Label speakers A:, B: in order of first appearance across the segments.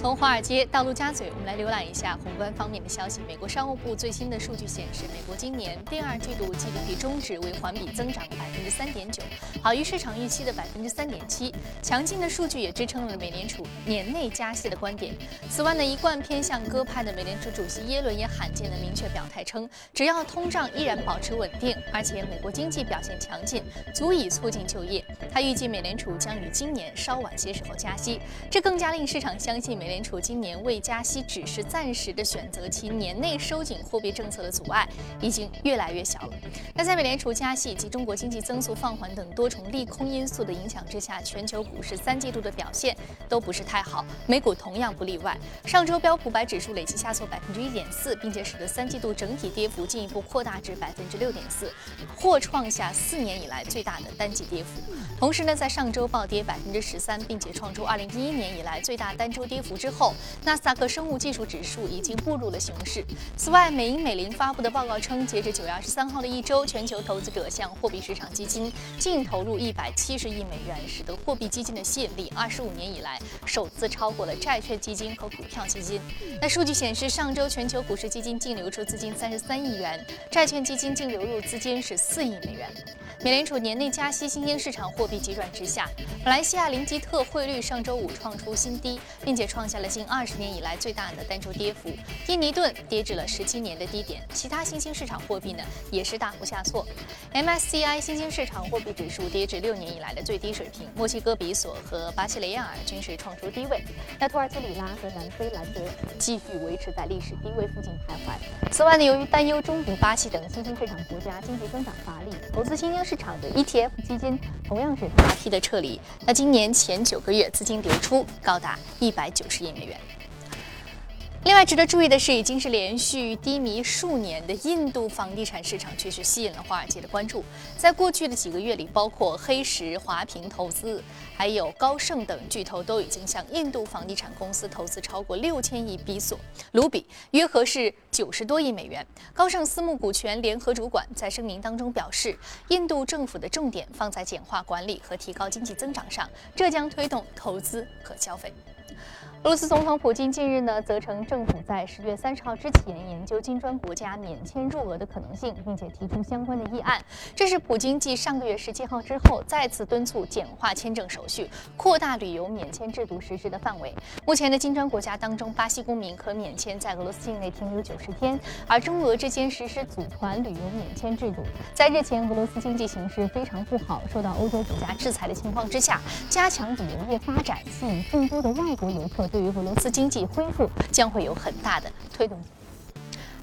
A: 从华尔街到陆家嘴，我们来浏览一下宏观方面的消息。美国商务部最新的数据显示，美国今年第二季度 GDP 中值为环比增长百分之三点九，好于市场预期的百分之三点七。强劲的数据也支撑了美联储年内加息的观点。此外呢，一贯偏向鸽派的美联储主席耶伦也罕见的明确表态称，只要通胀依然保持稳定，而且美国经济表现强劲，足以促进就业。他预计美联储将于今年稍晚些时候加息，这更加令市场相信美。美联储今年未加息只是暂时的选择，其年内收紧货币政策的阻碍已经越来越小了。那在美联储加息以及中国经济增速放缓等多重利空因素的影响之下，全球股市三季度的表现都不是太好，美股同样不例外。上周标普白指数累计下挫百分之一点四，并且使得三季度整体跌幅进一步扩大至百分之六点四，或创下四年以来最大的单季跌幅。同时呢，在上周暴跌百分之十三，并且创出二零一一年以来最大单周跌幅。之后，纳斯达克生物技术指数已经步入了熊市。此外，美银美林发布的报告称，截至九月二十三号的一周，全球投资者向货币市场基金净投入一百七十亿美元，使得货币基金的吸引力二十五年以来首次超过了债券基金和股票基金。那数据显示，上周全球股市基金净流出资金三十三亿元，债券基金净流入资金是四亿美元。美联储年内加息，新兴市场货币急转直下。马来西亚林吉特汇率上周五创出新低，并且创下了近二十年以来最大的单周跌幅。印尼盾跌至了十七年的低点，其他新兴市场货币呢也是大幅下挫。MSCI 新兴市场货币指数跌至六年以来的最低水平。墨西哥比索和巴西雷亚尔均是创出低位。那土耳其里拉和南非兰德继续维持在历史低位附近徘徊。此外呢，由于担忧中国、巴西等新兴市场国家经济增长乏力，投资新兴市场的 ETF 基金同样是大批的撤离。那今年前九个月资金流出高达一百九十十亿美元。另外值得注意的是，已经是连续低迷数年的印度房地产市场，确实吸引了华尔街的关注。在过去的几个月里，包括黑石、华平投资，还有高盛等巨头都已经向印度房地产公司投资超过六千亿比索卢比，约合是九十多亿美元。高盛私募股权联合主管在声明当中表示，印度政府的重点放在简化管理和提高经济增长上，这将推动投资和消费。俄罗斯总统普京近日呢，责成政府在十月三十号之前研究金砖国家免签入俄的可能性，并且提出相关的议案。这是普京继上个月十七号之后，再次敦促简化签证手续，扩大旅游免签制度实施的范围。目前的金砖国家当中，巴西公民可免签在俄罗斯境内停留九十天，而中俄之间实施组团旅游免签制度。在日前俄罗斯经济形势非常不好，受到欧洲国家制裁的情况之下，加强旅游业发展，吸引更多的外国游客。对于俄罗斯经济恢复将会有很大的推动。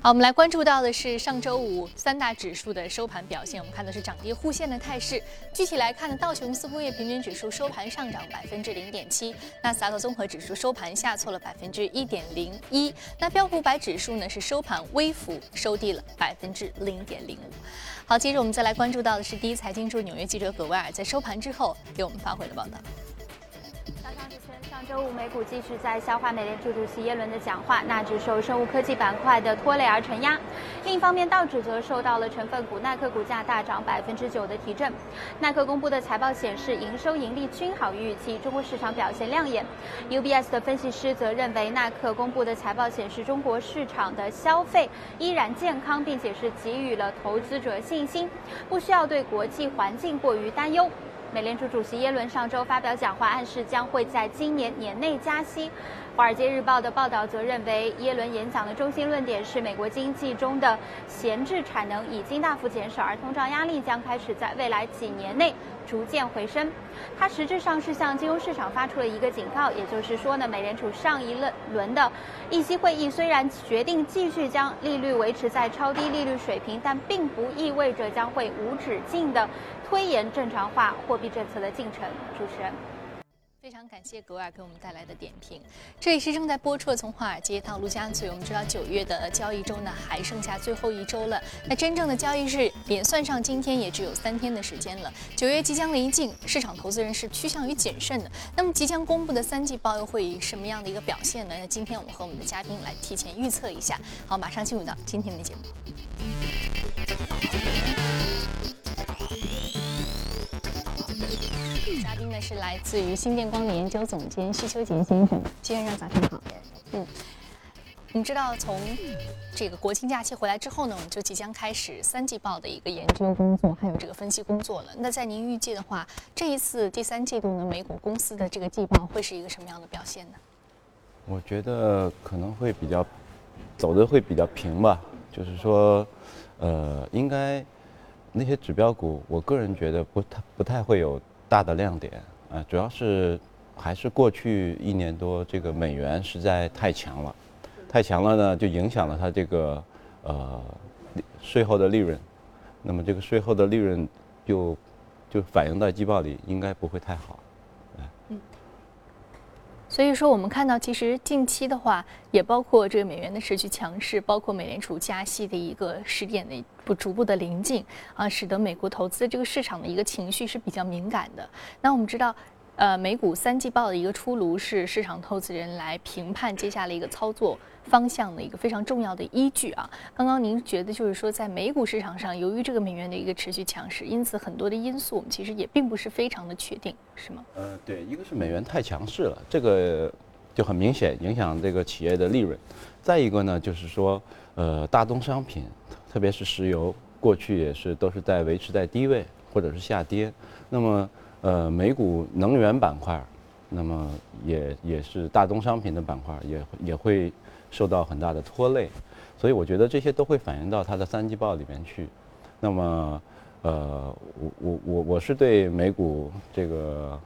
A: 好，我们来关注到的是上周五三大指数的收盘表现。我们看的是涨跌互现的态势。具体来看呢，道琼斯工业平均指数收盘上涨百分之零点七，纳斯达克综合指数收盘下挫了百分之一点零一。那标普百指数呢是收盘微幅收低了百分之零点零五。好，接着我们再来关注到的是第一财经驻纽约记者葛维尔在收盘之后给我们发回的报道。
B: 上周五，美股继续在消化美联储主席耶伦的讲话，纳指受生物科技板块的拖累而承压。另一方面，道指则受到了成分股耐克股价大涨百分之九的提振。耐克公布的财报显示，营收盈利均好于预期，中国市场表现亮眼。UBS 的分析师则认为，耐克公布的财报显示，中国市场的消费依然健康，并且是给予了投资者信心，不需要对国际环境过于担忧。美联储主席耶伦上周发表讲话，暗示将会在今年年内加息。华尔街日报的报道则认为，耶伦演讲的中心论点是，美国经济中的闲置产能已经大幅减少，而通胀压力将开始在未来几年内逐渐回升。它实质上是向金融市场发出了一个警告，也就是说呢，美联储上一轮轮的议息会议虽然决定继续将利率维持在超低利率水平，但并不意味着将会无止境的推延正常化货币政策的进程。主持人。
A: 非常感谢格尔给我们带来的点评。这里是正在播出的《从华尔街到陆家嘴》。我们知道九月的交易周呢还剩下最后一周了，那真正的交易日连算上今天也只有三天的时间了。九月即将临近，市场投资人是趋向于谨慎的。那么即将公布的三季报又会以什么样的一个表现呢？那今天我们和我们的嘉宾来提前预测一下。好，马上进入到今天的节目。嘉宾呢是来自于新电光的研究总监徐秋杰先生，徐先生早上好。嗯，我们知道从这个国庆假期回来之后呢，我们就即将开始三季报的一个研究工作，还有这个分析工作了。那在您预计的话，这一次第三季度呢，美股公司的这个季报会是一个什么样的表现呢？
C: 我觉得可能会比较走的会比较平吧，就是说，呃，应该。那些指标股，我个人觉得不太不太会有大的亮点啊，主要是还是过去一年多这个美元实在太强了，太强了呢，就影响了它这个呃税后的利润，那么这个税后的利润就就反映到季报里，应该不会太好。嗯。
A: 所以说，我们看到其实近期的话，也包括这个美元的持续强势，包括美联储加息的一个时点的不逐步的临近啊，使得美国投资这个市场的一个情绪是比较敏感的。那我们知道。呃，美股三季报的一个出炉是市场投资人来评判接下来一个操作方向的一个非常重要的依据啊。刚刚您觉得就是说，在美股市场上，由于这个美元的一个持续强势，因此很多的因素我们其实也并不是非常的确定，是吗？
C: 呃，对，一个是美元太强势了，这个就很明显影响这个企业的利润。再一个呢，就是说，呃，大宗商品，特别是石油，过去也是都是在维持在低位或者是下跌，那么。呃，美股能源板块，那么也也是大宗商品的板块，也也会受到很大的拖累，所以我觉得这些都会反映到它的三季报里面去。那么，呃，我我我我是对美股这个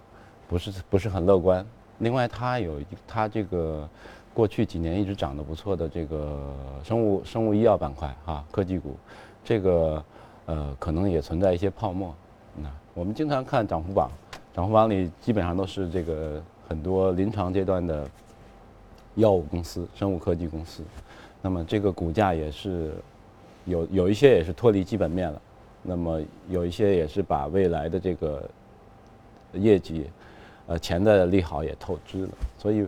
C: 不是不是很乐观。另外，它有它这个过去几年一直涨得不错的这个生物生物医药板块哈，科技股，这个呃可能也存在一些泡沫。我们经常看涨幅榜，涨幅榜里基本上都是这个很多临床阶段的药物公司、生物科技公司。那么这个股价也是有有一些也是脱离基本面了，那么有一些也是把未来的这个业绩呃潜在的利好也透支了。所以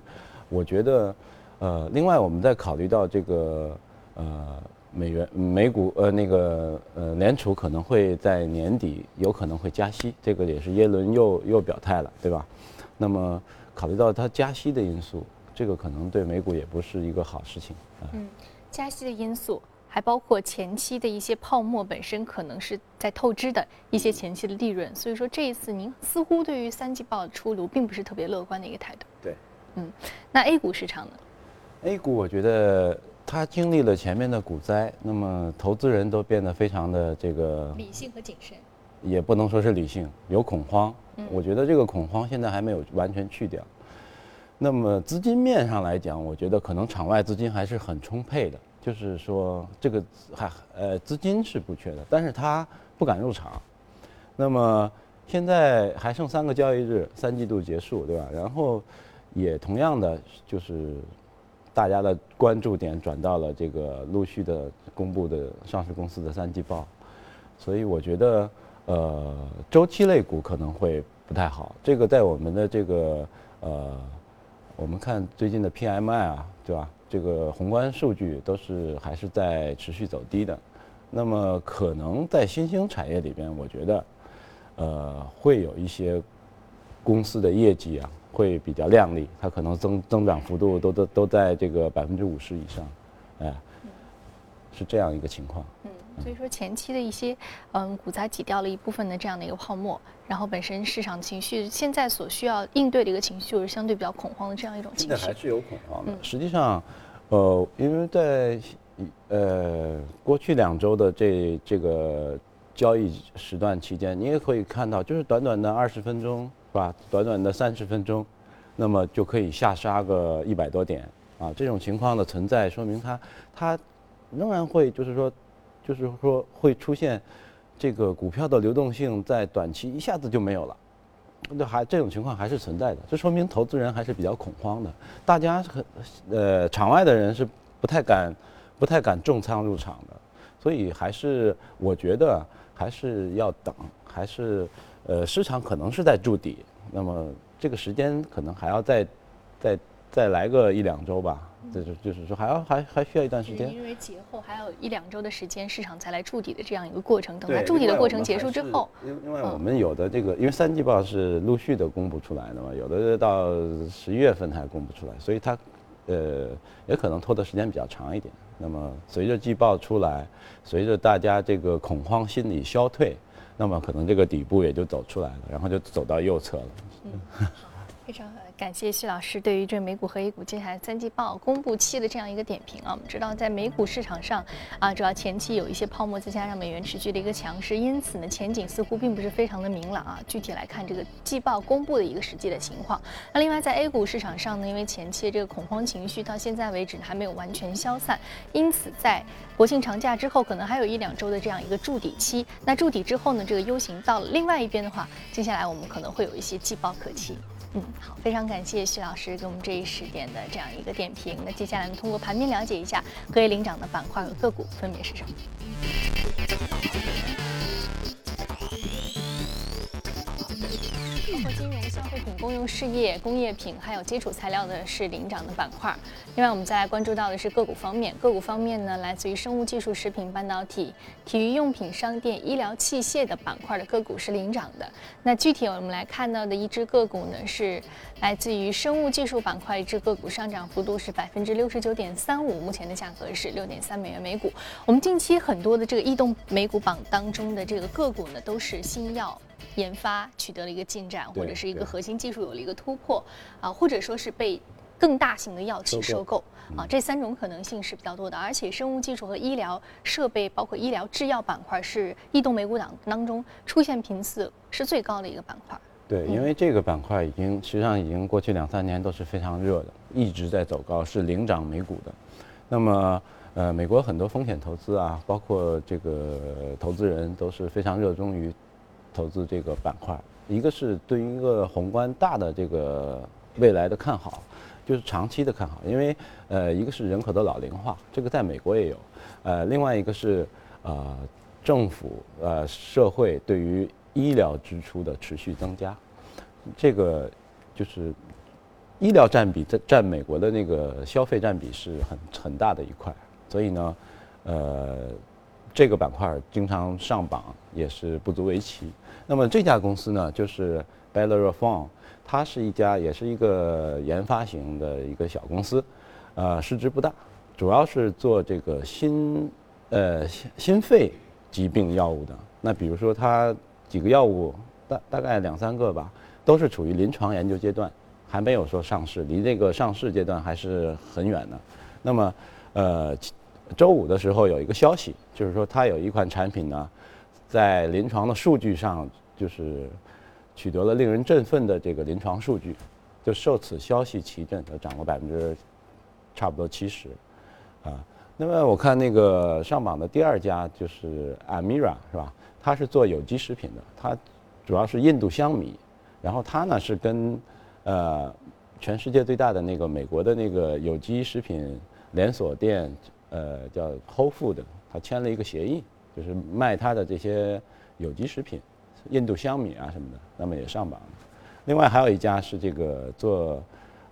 C: 我觉得呃，另外我们在考虑到这个呃。美元、美股呃，那个呃，联储可能会在年底有可能会加息，这个也是耶伦又又表态了，对吧？那么考虑到它加息的因素，这个可能对美股也不是一个好事情
A: 啊。嗯，加息的因素还包括前期的一些泡沫本身可能是在透支的一些前期的利润，所以说这一次您似乎对于三季报出炉并不是特别乐观的一个态度。
C: 对，
A: 嗯，那 A 股市场呢
C: ？A 股我觉得。它经历了前面的股灾，那么投资人都变得非常的这个
A: 理性和谨慎，
C: 也不能说是理性，有恐慌。我觉得这个恐慌现在还没有完全去掉。那么资金面上来讲，我觉得可能场外资金还是很充沛的，就是说这个还呃资金是不缺的，但是他不敢入场。那么现在还剩三个交易日，三季度结束，对吧？然后也同样的就是。大家的关注点转到了这个陆续的公布的上市公司的三季报，所以我觉得，呃，周期类股可能会不太好。这个在我们的这个呃，我们看最近的 PMI 啊，对吧？这个宏观数据都是还是在持续走低的。那么可能在新兴产业里边，我觉得，呃，会有一些公司的业绩啊。会比较靓丽，它可能增增长幅度都都都在这个百分之五十以上，哎，是这样一个情况。
A: 嗯，所以说前期的一些嗯股灾挤掉了一部分的这样的一个泡沫，然后本身市场情绪现在所需要应对的一个情绪就是相对比较恐慌的这样一种情绪。
C: 现在还是有恐慌的。实际上，呃，因为在呃过去两周的这这个交易时段期间，你也可以看到，就是短短的二十分钟。是吧？短短的三十分钟，那么就可以下杀个一百多点啊！这种情况的存在，说明它它仍然会就是说，就是说会出现这个股票的流动性在短期一下子就没有了，那还这种情况还是存在的。这说明投资人还是比较恐慌的，大家很呃场外的人是不太敢不太敢重仓入场的，所以还是我觉得还是要等，还是。呃，市场可能是在筑底，那么这个时间可能还要再再再来个一两周吧。就是就是说还要还还需要一段时间，
A: 因为节后还有一两周的时间，市场才来筑底的这样一个过程。等它筑底的过程结束之后，
C: 另外我们有的这个，因为三季报是陆续的公布出来的嘛，有的到十一月份才公布出来，所以它呃也可能拖的时间比较长一点。那么随着季报出来，随着大家这个恐慌心理消退，那么可能这个底部也就走出来了，然后就走到右侧了。
A: 嗯，非常好。感谢徐老师对于这美股和 A 股接下来三季报公布期的这样一个点评啊。我们知道在美股市场上啊，主要前期有一些泡沫，再加上美元持续的一个强势，因此呢前景似乎并不是非常的明朗啊。具体来看这个季报公布的一个实际的情况。那另外在 A 股市场上呢，因为前期这个恐慌情绪到现在为止还没有完全消散，因此在国庆长假之后，可能还有一两周的这样一个筑底期。那筑底之后呢，这个 U 型到了另外一边的话，接下来我们可能会有一些季报可期。嗯，好，非常感谢徐老师给我们这一时点的这样一个点评。那接下来我们通过盘面了解一下各位领涨的板块和个股分别是什么。金融、消费品、公用事业、工业品，还有基础材料的是领涨的板块。另外，我们再来关注到的是个股方面。个股方面呢，来自于生物技术、食品、半导体、体育用品、商店、医疗器械的板块的个股是领涨的。那具体我们来看到的一只个股呢，是来自于生物技术板块，一只个股上涨幅度是百分之六十九点三五，目前的价格是六点三美元每股。我们近期很多的这个异动美股榜当中的这个个股呢，都是新药。研发取得了一个进展，或者是一个核心技术有了一个突破，啊，或者说是被更大型的药企收购，啊，这三种可能性是比较多的。而且生物技术和医疗设备，包括医疗制药板块，是异动美股档当中出现频次是最高的一个板块。
C: 对，因为这个板块已经实际上已经过去两三年都是非常热的，一直在走高，是领涨美股的。那么，呃，美国很多风险投资啊，包括这个投资人都是非常热衷于。投资这个板块，一个是对于一个宏观大的这个未来的看好，就是长期的看好，因为呃，一个是人口的老龄化，这个在美国也有，呃，另外一个是呃，政府呃社会对于医疗支出的持续增加，这个就是医疗占比在占美国的那个消费占比是很很大的一块，所以呢，呃。这个板块经常上榜也是不足为奇。那么这家公司呢，就是 b e l l e r o p h o n 它是一家也是一个研发型的一个小公司，呃，市值不大，主要是做这个心呃心肺疾病药物的。那比如说它几个药物大大概两三个吧，都是处于临床研究阶段，还没有说上市，离这个上市阶段还是很远的。那么呃。周五的时候有一个消息，就是说它有一款产品呢，在临床的数据上就是取得了令人振奋的这个临床数据，就受此消息提振，它涨了百分之差不多七十，啊，那么我看那个上榜的第二家就是 Amira 是吧？它是做有机食品的，它主要是印度香米，然后它呢是跟呃全世界最大的那个美国的那个有机食品连锁店。呃，叫 Whole Food，他签了一个协议，就是卖他的这些有机食品，印度香米啊什么的，那么也上榜了。另外还有一家是这个做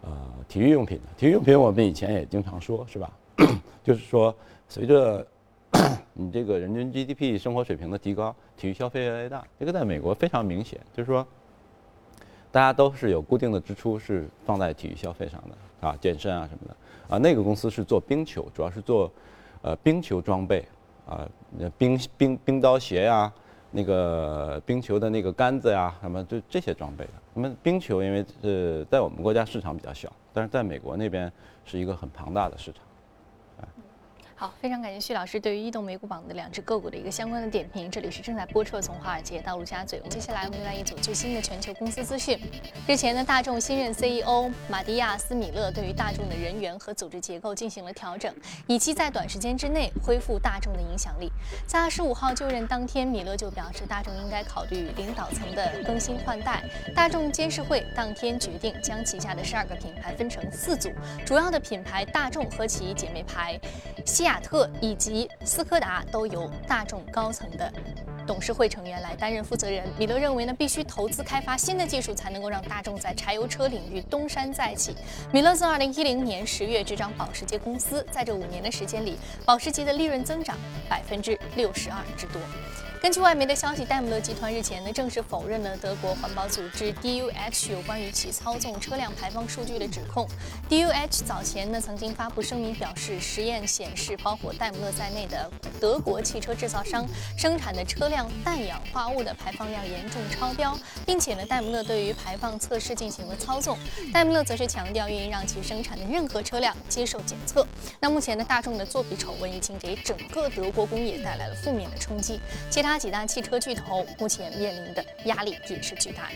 C: 呃体育用品的，体育用品我们以前也经常说，是吧？就是说随着 你这个人均 GDP 生活水平的提高，体育消费越来越大，这个在美国非常明显，就是说大家都是有固定的支出是放在体育消费上的啊，健身啊什么的。啊，那个公司是做冰球，主要是做，呃，冰球装备，啊，冰冰冰刀鞋呀，那个冰球的那个杆子呀，什么就这些装备的。那么冰球因为是在我们国家市场比较小，但是在美国那边是一个很庞大的市场。
A: 好，非常感谢徐老师对于异动美股榜的两只个股的一个相关的点评。这里是正在播出的从华尔街到陆家嘴。我们接下来我们来一组最新的全球公司资讯。日前呢，大众新任 CEO 马蒂亚斯米勒对于大众的人员和组织结构进行了调整，以期在短时间之内恢复大众的影响力。在二十五号就任当天，米勒就表示，大众应该考虑领导层的更新换代。大众监事会当天决定将旗下的十二个品牌分成四组，主要的品牌大众和其姐妹牌西。亚特以及斯柯达都由大众高层的董事会成员来担任负责人。米勒认为呢，必须投资开发新的技术，才能够让大众在柴油车领域东山再起。米勒自二零一零年十月执掌保时捷公司，在这五年的时间里，保时捷的利润增长百分之六十二之多。根据外媒的消息，戴姆勒集团日前呢正式否认了德国环保组织 DUH 有关于其操纵车辆排放数据的指控。DUH 早前呢曾经发布声明表示，实验显示包括戴姆勒在内的德国汽车制造商生产的车辆氮氧化物的排放量严重超标，并且呢戴姆勒对于排放测试进行了操纵。戴姆勒则是强调愿意让其生产的任何车辆接受检测。那目前呢大众的作弊丑闻已经给整个德国工业带来了负面的冲击，其他。那几大汽车巨头目前面临的压力也是巨大的。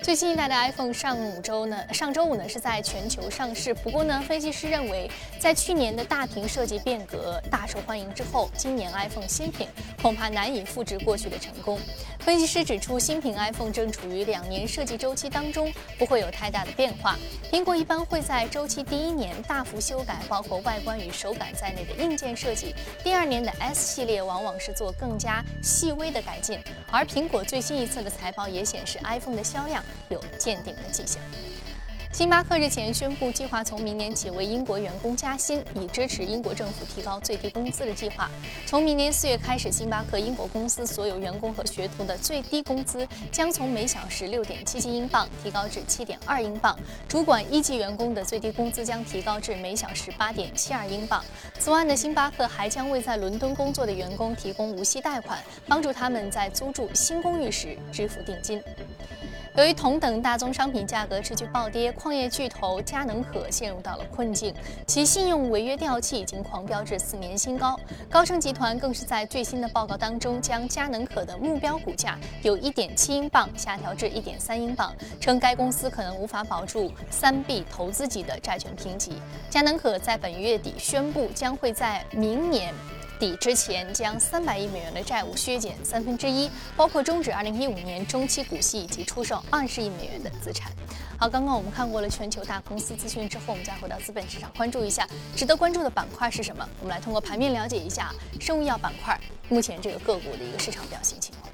A: 最新一代的 iPhone 上五周呢，上周五呢是在全球上市。不过呢，分析师认为，在去年的大屏设计变革大受欢迎之后，今年 iPhone 新品恐怕难以复制过去的成功。分析师指出，新品 iPhone 正处于两年设计周期当中，不会有太大的变化。苹果一般会在周期第一年大幅修改包括外观与手感在内的硬件设计，第二年的 S 系列往往是做更加细微的改进。而苹果最新一次的财报也显示，iPhone 的销量。有见顶的迹象。星巴克日前宣布，计划从明年起为英国员工加薪，以支持英国政府提高最低工资的计划。从明年四月开始，星巴克英国公司所有员工和学徒的最低工资将从每小时六点七七英镑提高至七点二英镑，主管一级员工的最低工资将提高至每小时八点七二英镑。此外呢，星巴克还将为在伦敦工作的员工提供无息贷款，帮助他们在租住新公寓时支付定金。由于同等大宗商品价格持续暴跌，矿业巨头佳能可陷入到了困境，其信用违约掉期已经狂飙至四年新高。高盛集团更是在最新的报告当中，将佳能可的目标股价由一点七英镑下调至一点三英镑，称该公司可能无法保住三 B 投资级的债权评级。佳能可在本月底宣布，将会在明年。底之前将三百亿美元的债务削减三分之一，包括终止二零一五年中期股息以及出售二十亿美元的资产。好，刚刚我们看过了全球大公司资讯之后，我们再回到资本市场，关注一下值得关注的板块是什么？我们来通过盘面了解一下生物医药板块目前这个个股的一个市场表现情况。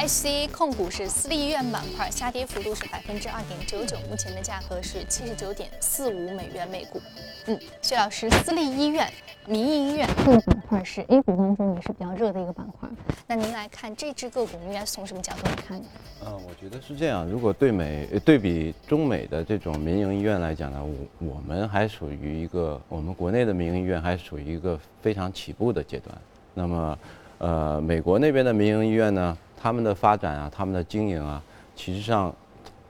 A: HCA 控股是私立医院板块，下跌幅度是百分之二点九九，目前的价格是七十九点四五美元每股。嗯，薛老师，私立医院、民营医院这个板块是 A 股当中也是比较热的一个板块。那您来看这只个股，应该从什么角度来看呢？
C: 嗯，我觉得是这样。如果对美对比中美的这种民营医院来讲呢，我我们还属于一个我们国内的民营医院还属于一个非常起步的阶段。那么，呃，美国那边的民营医院呢？他们的发展啊，他们的经营啊，其实上，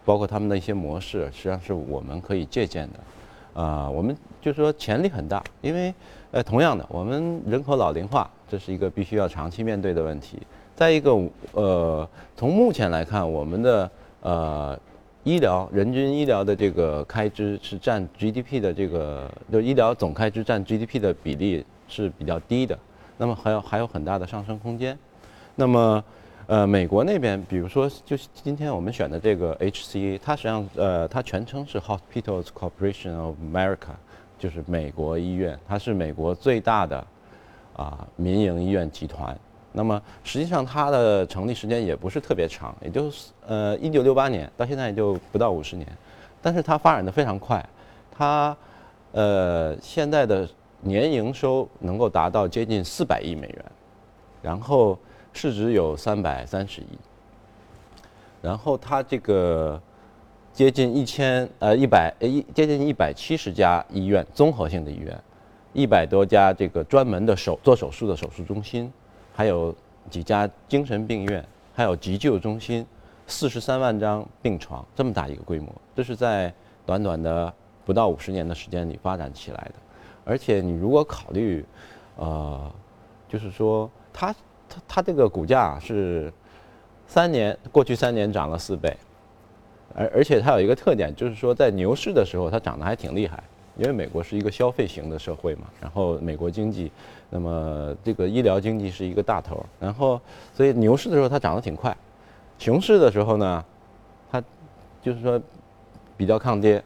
C: 包括他们的一些模式，实际上是我们可以借鉴的。啊，我们就说潜力很大，因为，呃，同样的，我们人口老龄化，这是一个必须要长期面对的问题。再一个，呃，从目前来看，我们的呃医疗人均医疗的这个开支是占 GDP 的这个，就医疗总开支占 GDP 的比例是比较低的，那么还有还有很大的上升空间。那么呃，美国那边，比如说，就是今天我们选的这个 HCA，它实际上，呃，它全称是 Hospitals Corporation of America，就是美国医院，它是美国最大的啊民营医院集团。那么实际上它的成立时间也不是特别长，也就是呃一九六八年到现在也就不到五十年，但是它发展的非常快，它呃现在的年营收能够达到接近四百亿美元，然后。市值有三百三十亿，然后它这个接近一千呃一百一接近一百七十家医院综合性的医院，一百多家这个专门的手做手术的手术中心，还有几家精神病院，还有急救中心，四十三万张病床，这么大一个规模，这是在短短的不到五十年的时间里发展起来的，而且你如果考虑，呃，就是说它。它它这个股价是三年过去三年涨了四倍，而而且它有一个特点，就是说在牛市的时候它涨得还挺厉害，因为美国是一个消费型的社会嘛，然后美国经济，那么这个医疗经济是一个大头，然后所以牛市的时候它涨得挺快，熊市的时候呢，它就是说比较抗跌，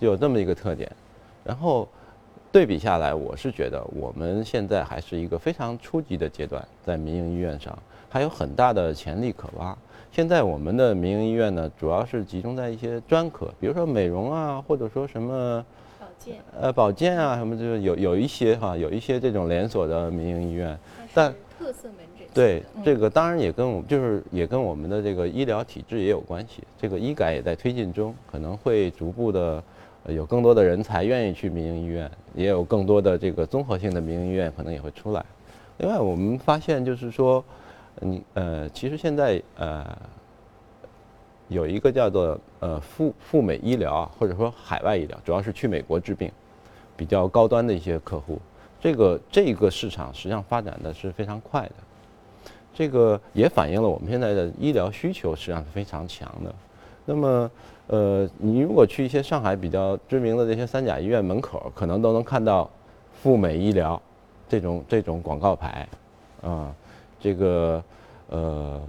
C: 就有这么一个特点，然后对比下来，我是觉得我们现在还是一个非常初级的阶段，在民营医院上还有很大的潜力可挖。现在我们的民营医院呢，主要是集中在一些专科，比如说美容啊，或者说什么
A: 保健，
C: 呃保健啊什么，就是有有一些哈，有一些这种连锁的民营医院，但
A: 特色门诊。
C: 对这个当然也跟我们就是也跟我们的这个医疗体制也有关系。这个医改也在推进中，可能会逐步的有更多的人才愿意去民营医院，也有更多的这个综合性的民营医院可能也会出来。另外，我们发现就是说。你呃，其实现在呃，有一个叫做呃赴赴美医疗或者说海外医疗，主要是去美国治病，比较高端的一些客户，这个这个市场实际上发展的是非常快的，这个也反映了我们现在的医疗需求实际上是非常强的。那么呃，你如果去一些上海比较知名的这些三甲医院门口，可能都能看到赴美医疗这种这种广告牌，啊。这个，呃，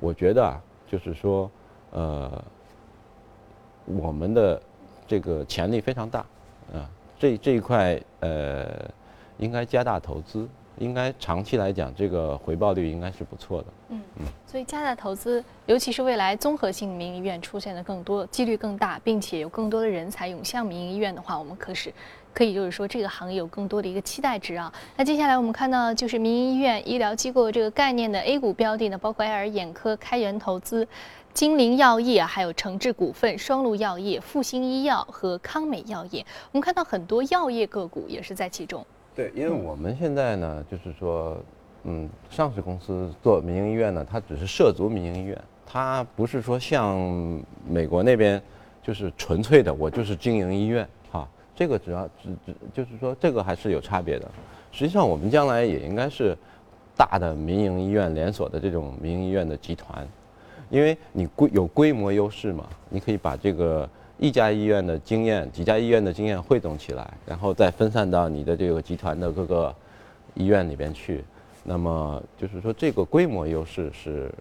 C: 我觉得啊，就是说，呃，我们的这个潜力非常大，啊，这这一块呃，应该加大投资，应该长期来讲，这个回报率应该是不错的。
A: 嗯嗯，所以加大投资，尤其是未来综合性民营医院出现的更多，几率更大，并且有更多的人才涌向民营医院的话，我们可是。可以就是说，这个行业有更多的一个期待值啊。那接下来我们看到，就是民营医院、医疗机构这个概念的 A 股标的呢，包括爱尔眼科、开源投资、金陵药业，还有诚志股份、双鹿药业、复星医药和康美药业。我们看到很多药业个股也是在其中。
C: 对，因为我们现在呢，就是说，嗯，上市公司做民营医院呢，它只是涉足民营医院，它不是说像美国那边，就是纯粹的我就是经营医院哈。这个主要只只就是说，这个还是有差别的。实际上，我们将来也应该是大的民营医院连锁的这种民营医院的集团，因为你规有规模优势嘛，你可以把这个一家医院的经验、几家医院的经验汇总起来，然后再分散到你的这个集团的各个医院里边去。那么就是说，这个规模优势是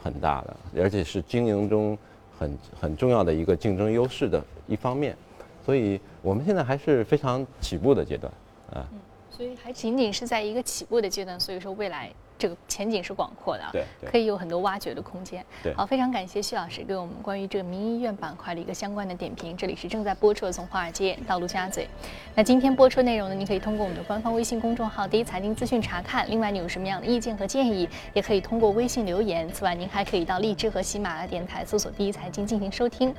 C: 很大的，而且是经营中很很重要的一个竞争优势的一方面。所以，我们现在还是非常起步的阶段，啊，
A: 所以还仅仅是在一个起步的阶段，所以说未来这个前景是广阔的，
C: 对，
A: 可以有很多挖掘的空间。
C: 对，
A: 好，非常感谢徐老师给我们关于这个民营医院板块的一个相关的点评。这里是正在播出的从华尔街到陆家嘴。那今天播出内容呢，你可以通过我们的官方微信公众号“第一财经资讯”查看。另外，你有什么样的意见和建议，也可以通过微信留言。此外，您还可以到荔枝和喜马拉雅电台搜索“第一财经”进行收听。